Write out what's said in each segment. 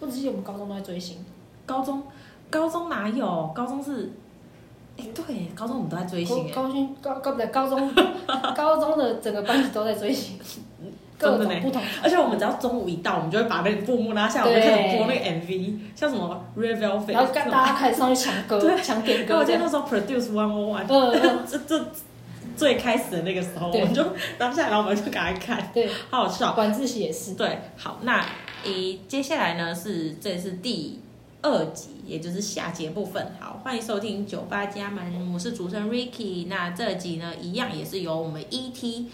我只记得我们高中都在追星。高中，高中哪有？高中是，哎、欸，对，高中我们都在追星。高中高高不对，高中 高中的整个班级都在追星，各种不同。而且我们只要中午一到，我们就会把那个布幕拉下来，我们就开始播那个 MV，像什么 Red Velvet，然后大家开始上去抢歌，抢点歌。我记得那时候 Produce One O One，嗯，这这最开始的那个时候，我们就当下来，然后我们就赶快看，对，好好笑。晚自习也是。对，好，那诶，接下来呢是这是第。二集，也就是下节部分。好，欢迎收听酒吧家门，我是主持人 Ricky。那这集呢，一样也是由我们 ET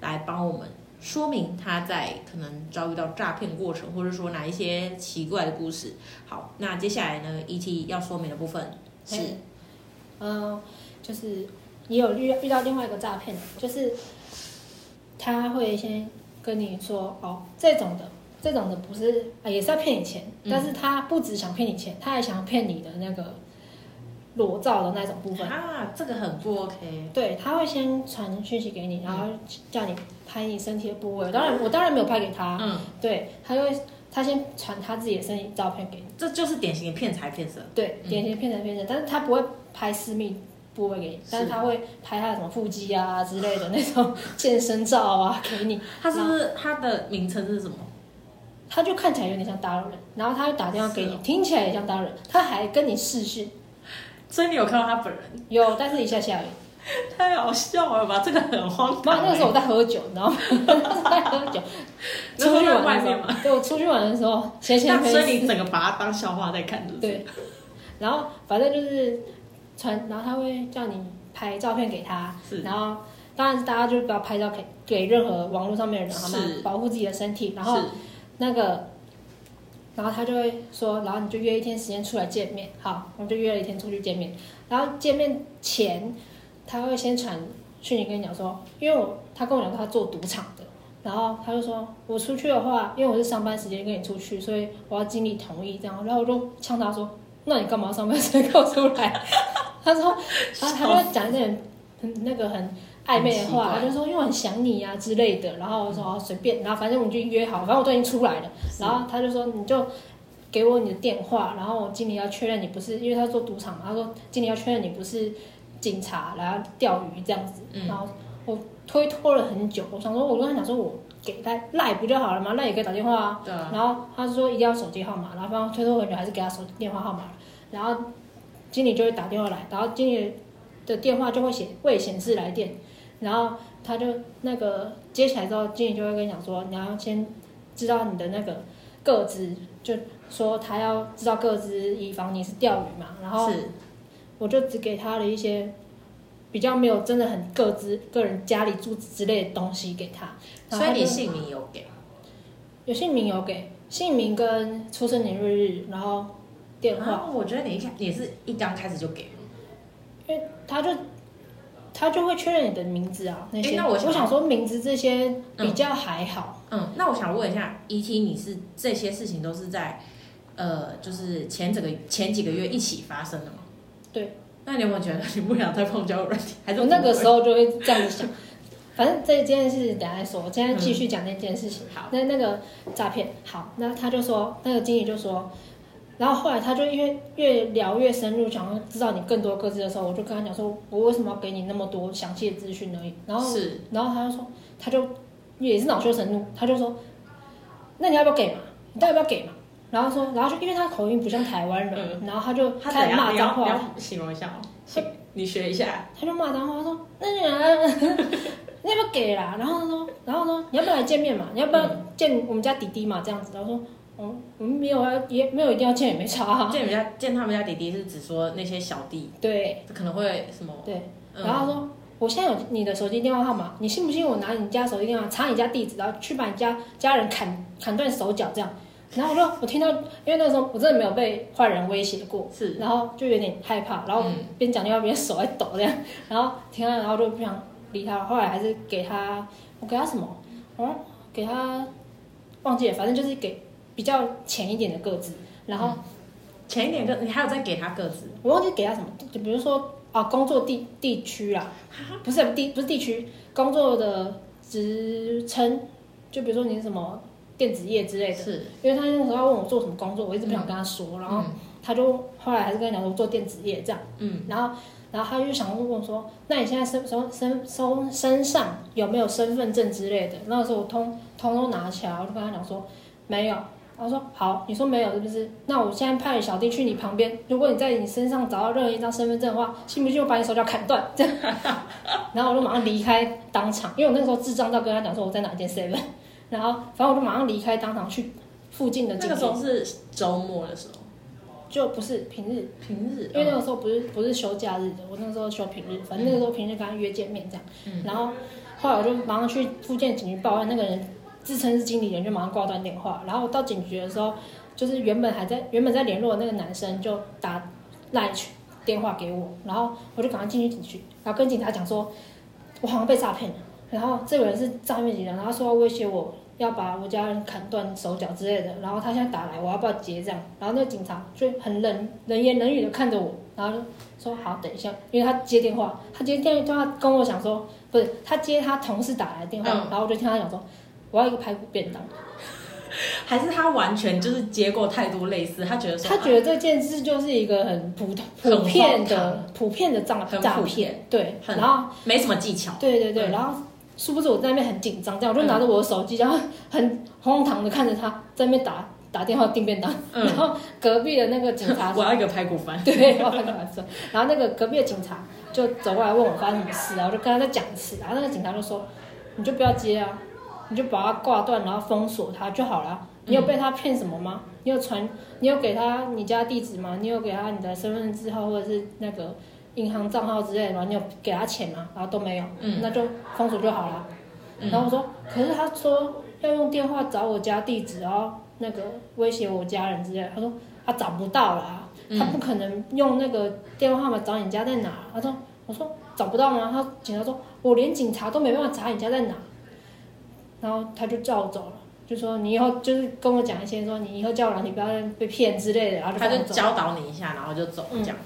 来帮我们说明他在可能遭遇到诈骗过程，或者说哪一些奇怪的故事。好，那接下来呢，ET 要说明的部分是，嗯、呃，就是也有遇遇到另外一个诈骗，就是他会先跟你说，哦，这种的。这种的不是啊，也是要骗你钱，嗯，但是他不只想骗你钱，他还想骗你的那个裸照的那种部分啊，这个很不 OK。对，他会先传讯息给你，然后叫你拍你身体的部位。当然，我当然没有拍给他。嗯，对，他会他先传他自己的身体照片给你，这就是典型的骗财骗色。对，典型的骗财骗色，但是他不会拍私密部位给你，但是他会拍他的什么腹肌啊之类的那种健身照啊给你。他是不是他的名称是什么？他就看起来有点像大陆人，然后他就打电话给你，听起来也像大陆人，他还跟你视讯，所以你有看到他本人？有，但是一下下而已。太好笑了吧？这个很荒唐。那个时候我在喝酒，你知道吗？在喝酒，出去玩的时候，对，我出去玩的时候，闲闲所以你整个把它当笑话在看？对。然后反正就是传，然后他会叫你拍照片给他，是。然后当然是大家就不要拍照给给任何网络上面的人，好吗？保护自己的身体，然后。那个，然后他就会说，然后你就约一天时间出来见面，好，我们就约了一天出去见面。然后见面前，他会先传讯息跟你讲说，因为我他跟我讲他做赌场的，然后他就说我出去的话，因为我是上班时间跟你出去，所以我要经理同意这样。然后我就呛他说，那你干嘛上班时间跟我出来？他说，然后他就讲一点很那个很。暧昧的话，他就说因为我很想你呀、啊、之类的，然后我说随便，然后反正我们就约好，反正我都已经出来了，然后他就说你就给我你的电话，然后我经理要确认你不是，因为他做赌场嘛，他说经理要确认你不是警察来钓鱼这样子，然后我推脱了很久，我想说我跟他讲说我给他赖不就好了吗？赖也可以打电话啊，对啊，然后他说一定要手机号码，然后反正推脱很久还是给他手电话号码，然后经理就会打电话来，然后经理的电话就会显未显示来电。然后他就那个接起来之后，经理就会跟你讲说，你要先知道你的那个个资，就说他要知道个资，以防你是钓鱼嘛。然后我就只给他了一些比较没有真的很个资、个人家里住址之类的东西给他。所以你姓名有给？有姓名有给，姓名跟出生年月日，然后电话。啊、我觉得你一开也是一刚开始就给了，因为他就。他就会确认你的名字啊，那些。欸、那我想，我想说名字这些比较还好。嗯，嗯，那我想问一下，ET，你是这些事情都是在，呃，就是前整个前几个月一起发生的吗？对。那你有没有觉得你不想再碰交友软是我那个时候就会这样子想，反正这件事情等下再说，我现在继续讲那件事情。好、嗯。那那个诈骗，好，那他就说，那个经理就说。然后后来他就因为越聊越深入，想要知道你更多各自的时候，我就跟他讲说，我为什么要给你那么多详细的资讯而已。然后是，然后他就说，他就也是恼羞成怒，他就说，那你要不要给嘛？你到底要不要给嘛？然后说，然后就因为他口音不像台湾人，嗯、然后他就开始骂脏话。你要形容一下哦，行，你学一下。他就骂脏话，他说，那你你要不要给啦？然后他说，然后说，你要不要来见面嘛？你要不要见我们家弟弟嘛？这样子，然后说。嗯，我们没有啊，也没有一定要见，也没差啊。见人家见他们家弟弟是只说那些小弟，对，可能会什么？对，然后他说、嗯、我现在有你的手机电话号码，你信不信我拿你家手机电话查你家地址，然后去把你家家人砍砍断手脚这样？然后我说我听到，因为那个时候我真的没有被坏人威胁过，是，然后就有点害怕，然后边讲电话边手在抖这样，然后听到然后就不想理他，后来还是给他，我给他什么？嗯，给他忘记了，反正就是给。比较浅一点的个子，然后浅、嗯、一点个，你还有再给他个子？我忘记给他什么，就比如说啊，工作地地区啊，不是地不是地区，工作的职称，就比如说你是什么电子业之类的。是，因为他那时候要问我做什么工作，我一直不想跟他说，嗯、然后他就后来还是跟他讲说做电子业这样。嗯，然后然后他就想问我说，那你现在身身身身身上有没有身份证之类的？那个时候我通通通拿起来，我就跟他讲说没有。他说好，你说没有是不是？那我现在派小弟去你旁边，如果你在你身上找到任何一张身份证的话，信不信我把你手脚砍断？这样，然后我就马上离开当场，因为我那个时候智障到跟他讲说我在哪间 seven，然后反正我就马上离开当场去附近的。那个时候是周末的时候，就不是平日，平日，因为那个时候不是不是休假日的，我那个时候休平日，反正那个时候平日跟他约见面这样，嗯、然后后来我就马上去附近警局报案，那个人。自称是经理人，就马上挂断电话。然后到警局的时候，就是原本还在原本在联络的那个男生就打赖电话给我，然后我就赶快进去警局，然后跟警察讲说，我好像被诈骗了。然后这个人是诈骗集团，然后说要威胁我要把我家人砍断手脚之类的。然后他现在打来，我要不要接这样？然后那个警察就很冷冷言冷语的看着我，然后就说好，等一下，因为他接电话，他接电话跟我讲说，不是他接他同事打来的电话，然后我就听他讲说。我要一个排骨便当，还是他完全就是接过太多类似，他觉得说他觉得这件事就是一个很普通、普遍的、普遍的诈诈骗，对，然后没什么技巧，对对对，然后殊不知我在那边很紧张，这样我就拿着我的手机，然后很荒唐的看着他在那边打打电话订便当，然后隔壁的那个警察，我要一个排骨饭，对，我要排骨饭，然后那个隔壁的警察就走过来问我发生什么事，然后我就跟他在讲一次，然后那个警察就说，你就不要接啊。你就把它挂断，然后封锁它就好了。你有被他骗什么吗？嗯、你有传，你有给他你家地址吗？你有给他你的身份证字号或者是那个银行账号之类的吗？你有给他钱吗？然后都没有，嗯、那就封锁就好了。嗯、然后我说，可是他说要用电话找我家地址，然后那个威胁我家人之类的。他说他找不到了，他不可能用那个电话号码找你家在哪。他说，我说找不到吗？他警察说，我连警察都没办法查你家在哪。然后他就叫我走了，就说你以后就是跟我讲一些，说你以后叫我，你不要被骗之类的。然后就他就教导你一下，然后就走这样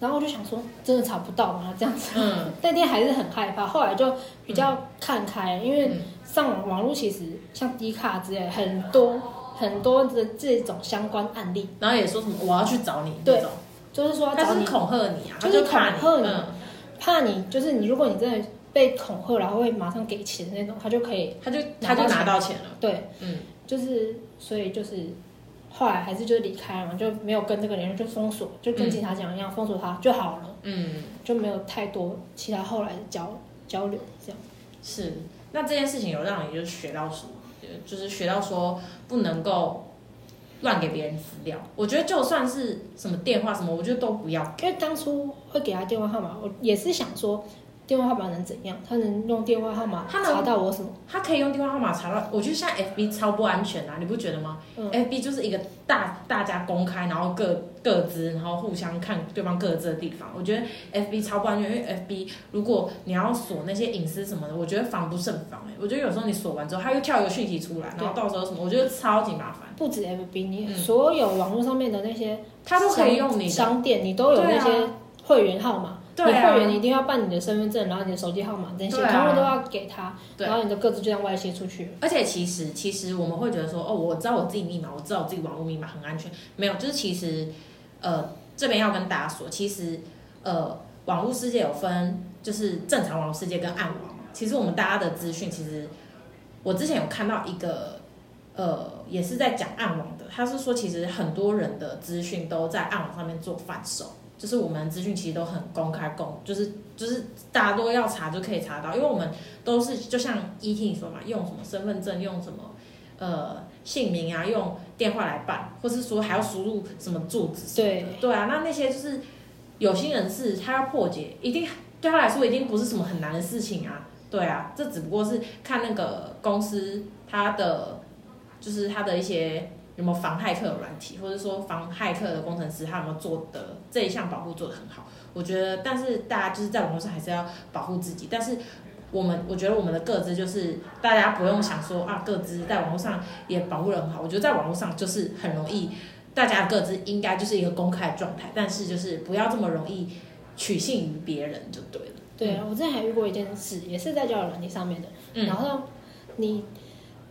然后我就想说，真的查不到吗？这样子。嗯。那天还是很害怕，后来就比较看开，嗯、因为上网网络其实像低卡之类很多很多的这种相关案例。然后也说什么我要去找你，对，就是说他是恐吓你啊，就是恐吓你，怕你，就是你，如果你真的。被恐吓，然后会马上给钱那种，他就可以，他就他就拿到钱了。对，嗯，就是所以就是后来还是就是离开了嘛，就没有跟这个人就封锁，就跟警察讲一样，嗯、封锁他就好了。嗯，就没有太多其他后来的交交流这样。是，那这件事情有让你就学到什么？就是学到说不能够乱给别人资料。我觉得就算是什么电话什么，我觉得都不要。因为当初会给他电话号码，我也是想说。电话号码能怎样？他能用电话号码查到我什么？他可以用电话号码查到。我觉得现在 FB 超不安全啊，你不觉得吗？嗯、FB 就是一个大大家公开，然后各各自，然后互相看对方各自的地方。我觉得 FB 超不安全，因为 FB 如果你要锁那些隐私什么的，我觉得防不胜防哎、欸。我觉得有时候你锁完之后，他又跳一个讯息出来，然后到时候什么，我觉得超级麻烦。不止 FB，你所有网络上面的那些，他都可以用你商店，你都有那些会员号码。你会员你一定要办你的身份证，然后你的手机号码这些，全部都要给他，然后你的各自就这样外泄出去。而且其实其实我们会觉得说，哦，我知道我自己密码，我知道我自己网络密码很安全。没有，就是其实，呃，这边要跟大家说，其实，呃，网络世界有分，就是正常网络世界跟暗网。其实我们大家的资讯，其实我之前有看到一个，呃，也是在讲暗网的，他是说其实很多人的资讯都在暗网上面做贩售。就是我们资讯其实都很公开公，就是就是大家都要查就可以查到，因为我们都是就像 ET 你说嘛，用什么身份证，用什么呃姓名啊，用电话来办，或是说还要输入什么住址。对对啊，那那些就是有心人士他要破解，一定对他来说一定不是什么很难的事情啊。对啊，这只不过是看那个公司他的就是他的一些。有没有防骇客的软体，或者说防骇客的工程师，他有没有做的这一项保护做得很好？我觉得，但是大家就是在网络上还是要保护自己。但是我们，我觉得我们的个资就是大家不用想说啊，个资在网络上也保护得很好。我觉得在网络上就是很容易，大家的个资应该就是一个公开的状态，但是就是不要这么容易取信于别人就对了。对啊，我之前还遇过一件事，也是在交友软体上面的，嗯、然后你。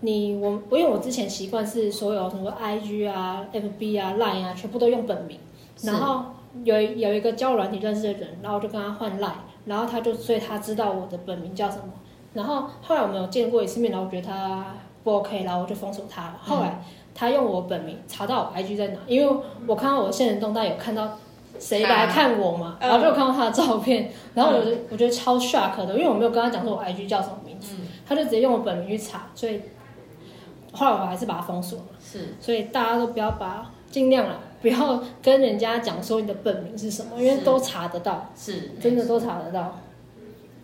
你我因为我之前习惯是所有什么 IG 啊、FB 啊、Line 啊，全部都用本名。然后有有一个交友软体认识的人，然后我就跟他换 Line，然后他就所以他知道我的本名叫什么。然后后来我们有见过一次面，然后我觉得他不 OK，然后我就封锁他了。后来他用我本名查到我 IG 在哪，因为我看到我的限时动态有看到谁来看我嘛，然后就看到他的照片，然后我就我觉得超 shock 的，因为我没有跟他讲说我 IG 叫什么名字，他就直接用我本名去查，所以后来我还是把它封锁了。是，所以大家都不要把尽量啊。不要跟人家讲说你的本名是什么，因为都查得到，是真的都查得到。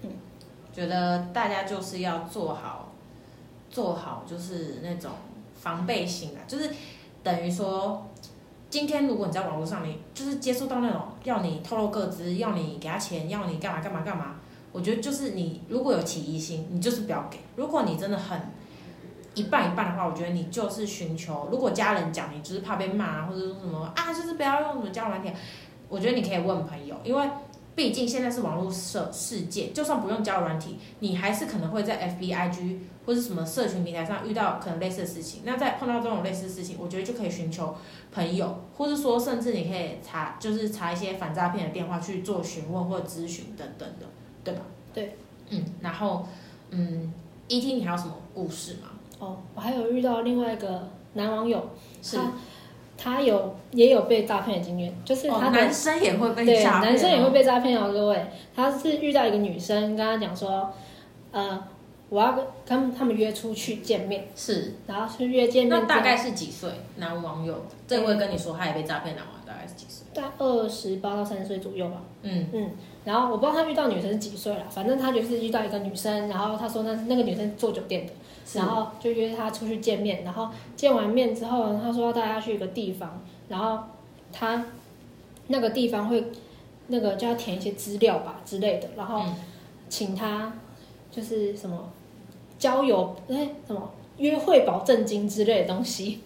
嗯，觉得大家就是要做好，做好就是那种防备心啊，就是等于说，今天如果你在网络上面就是接触到那种要你透露个资，要你给他钱，要你干嘛干嘛干嘛，我觉得就是你如果有起疑心，你就是不要给。如果你真的很。一半一半的话，我觉得你就是寻求，如果家人讲你就是怕被骂，或者说什么啊，就是不要用什么交友软体，我觉得你可以问朋友，因为毕竟现在是网络社世界，就算不用交友软体，你还是可能会在 FB、IG 或者什么社群平台上遇到可能类似的事情。那在碰到这种类似的事情，我觉得就可以寻求朋友，或者说甚至你可以查，就是查一些反诈骗的电话去做询问或咨询等等的，对吧？对，嗯，然后嗯，ET 你还有什么故事吗？哦，我还有遇到另外一个男网友，是他他有也有被诈骗的经验，就是他、哦、男生也会被诈骗，对，男生也会被诈骗哦，各位，他是遇到一个女生跟他讲说，呃，我要跟他们他们约出去见面，是，然后去约见面，那大概是几岁？男网友这位跟你说他也被诈骗，男网友大概是几岁？大概二十八到三十岁左右吧。嗯嗯，然后我不知道他遇到女生是几岁了，反正他就是遇到一个女生，然后他说那那个女生做酒店的。然后就约他出去见面，然后见完面之后，他说要带他去一个地方，然后他那个地方会那个就要填一些资料吧之类的，然后请他就是什么交友哎什么约会保证金之类的东西，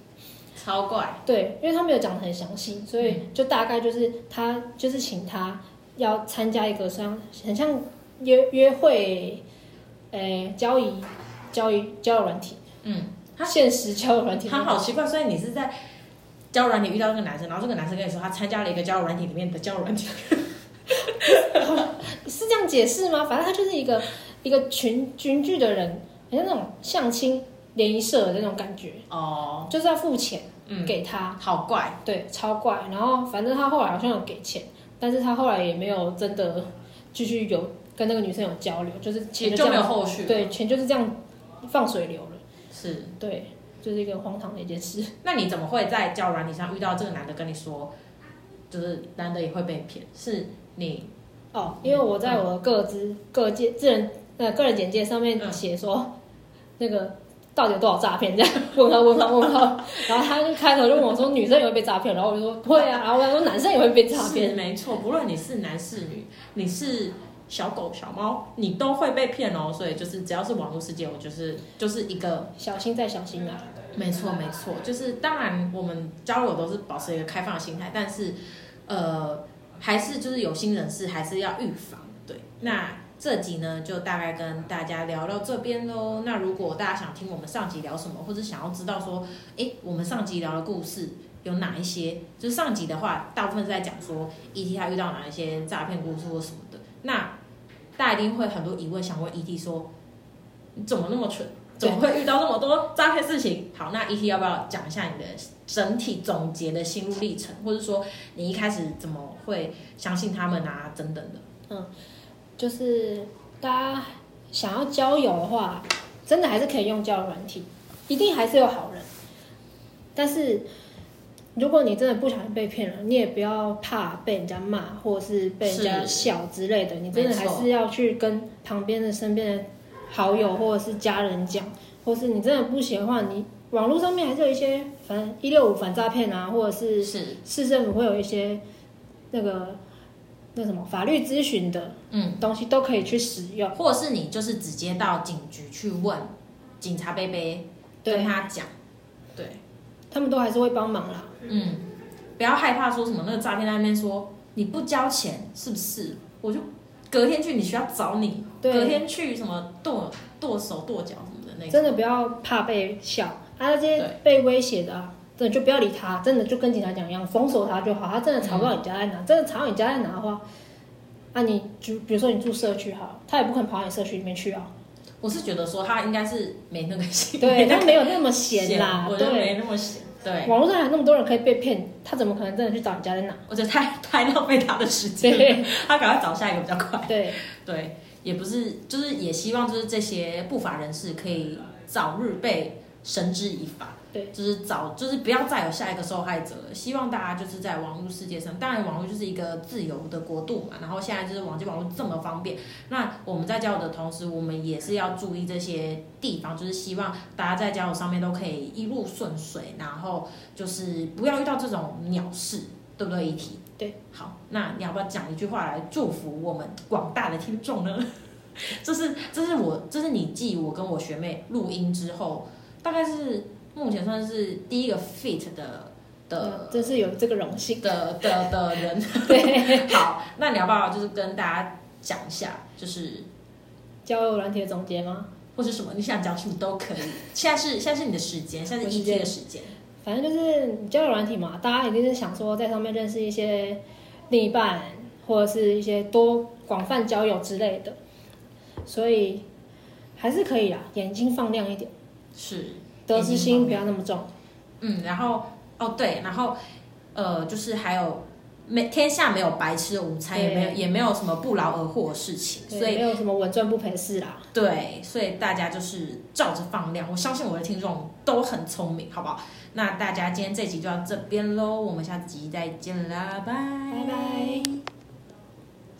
超怪。对，因为他没有讲的很详细，所以就大概就是他就是请他要参加一个像很像约约会，哎交易。交友交友软体，嗯，他现实交友软体，他好奇怪，所以你是在交友软体遇到这个男生，然后这个男生跟你说他参加了一个交友软体里面的交友软体，是这样解释吗？反正他就是一个一个群群聚的人，好像那种相亲联谊社的那种感觉。哦，就是要付钱给他，嗯，好怪，对，超怪。然后反正他后来好像有给钱，但是他后来也没有真的继续有跟那个女生有交流，就是钱就，就没有后续，对，钱就是这样。放水流了，是对，就是一个荒唐的一件事。那你怎么会在交友软体上遇到这个男的跟你说，就是男的也会被骗？是你哦，因为我在我的个资、嗯、个介、个人呃个人简介上面写说，嗯、那个到底有多少诈骗？这样问他问他问他，然后他就开头就问我说，女生也会被诈骗，然后我就说会啊，然后我想说男生也会被诈骗，没错，不论你是男是女，你是。小狗、小猫，你都会被骗哦。所以就是只要是网络世界，我就是就是一个小心再小心啊。没错，没错，就是当然我们交友都是保持一个开放的心态，但是呃，还是就是有心人士还是要预防。对，那这集呢就大概跟大家聊到这边喽。那如果大家想听我们上集聊什么，或者想要知道说，哎，我们上集聊的故事有哪一些？就是上集的话，大部分是在讲说 ET 他遇到哪一些诈骗故事或什么的。那大家一定会很多疑问想问 ET 说，你怎么那么蠢？怎么会遇到那么多诈骗事情？好，那 ET 要不要讲一下你的整体总结的心路历程，或者说你一开始怎么会相信他们啊？等等的。嗯，就是大家想要交友的话，真的还是可以用交友软体，一定还是有好人，但是。如果你真的不小心被骗了，你也不要怕被人家骂，或者是被人家笑之类的。你真的还是要去跟旁边的、身边的好友或者是家人讲，或是你真的不行的话，你网络上面还是有一些，反正一六五反诈骗啊，或者是市政府会有一些那个那什么法律咨询的嗯。东西都可以去使用，或者是你就是直接到警局去问警察贝贝，跟他讲，对，他们都还是会帮忙啦。嗯，不要害怕说什么那个诈骗在那边说你不交钱是不是？我就隔天去你学校找你，隔天去什么剁剁手剁脚什么的，那种。真的不要怕被笑，啊，这些被威胁的、啊，真的就不要理他，真的就跟警察讲一样，封锁他就好。他真的查不到你家在哪，嗯、真的查到你家在哪的话，啊，你就比如说你住社区哈，他也不可能跑到你社区里面去啊。我是觉得说他应该是没那个心，对，他没有那么闲啦，对，没那么闲。对，网络上还那么多人可以被骗，他怎么可能真的去找你家在哪？我觉得太太浪费他的时间，对，他赶快找下一个比较快。对对，也不是，就是也希望就是这些不法人士可以早日被绳之以法。就是找，就是不要再有下一个受害者了。希望大家就是在网络世界上，当然网络就是一个自由的国度嘛。然后现在就是网际网络这么方便，那我们在交友的同时，我们也是要注意这些地方，就是希望大家在交友上面都可以一路顺遂，然后就是不要遇到这种鸟事，对不对？一题对，好，那你要不要讲一句话来祝福我们广大的听众呢？这是这是我这是你继我跟我学妹录音之后，大概是。目前算是第一个 fit 的的，真是有这个荣幸的的的人。对，好，那你要不要就是跟大家讲一下，就是交友软体的总结吗？或是什么？你想讲什么都可以。现在是现在是你的时间，现在是 ET 的时间。反正就是交友软体嘛，大家一定是想说在上面认识一些另一半，或者是一些多广泛交友之类的，所以还是可以啦，眼睛放亮一点。是。得失心不要那么重，嗯，然后哦对，然后呃，就是还有没天下没有白吃的午餐，也没有也没有什么不劳而获的事情，所以没有什么稳赚不赔的事啦。对，所以大家就是照着放量，我相信我的听众都很聪明，好不好？那大家今天这集就到这边喽，我们下集再见啦，拜拜拜。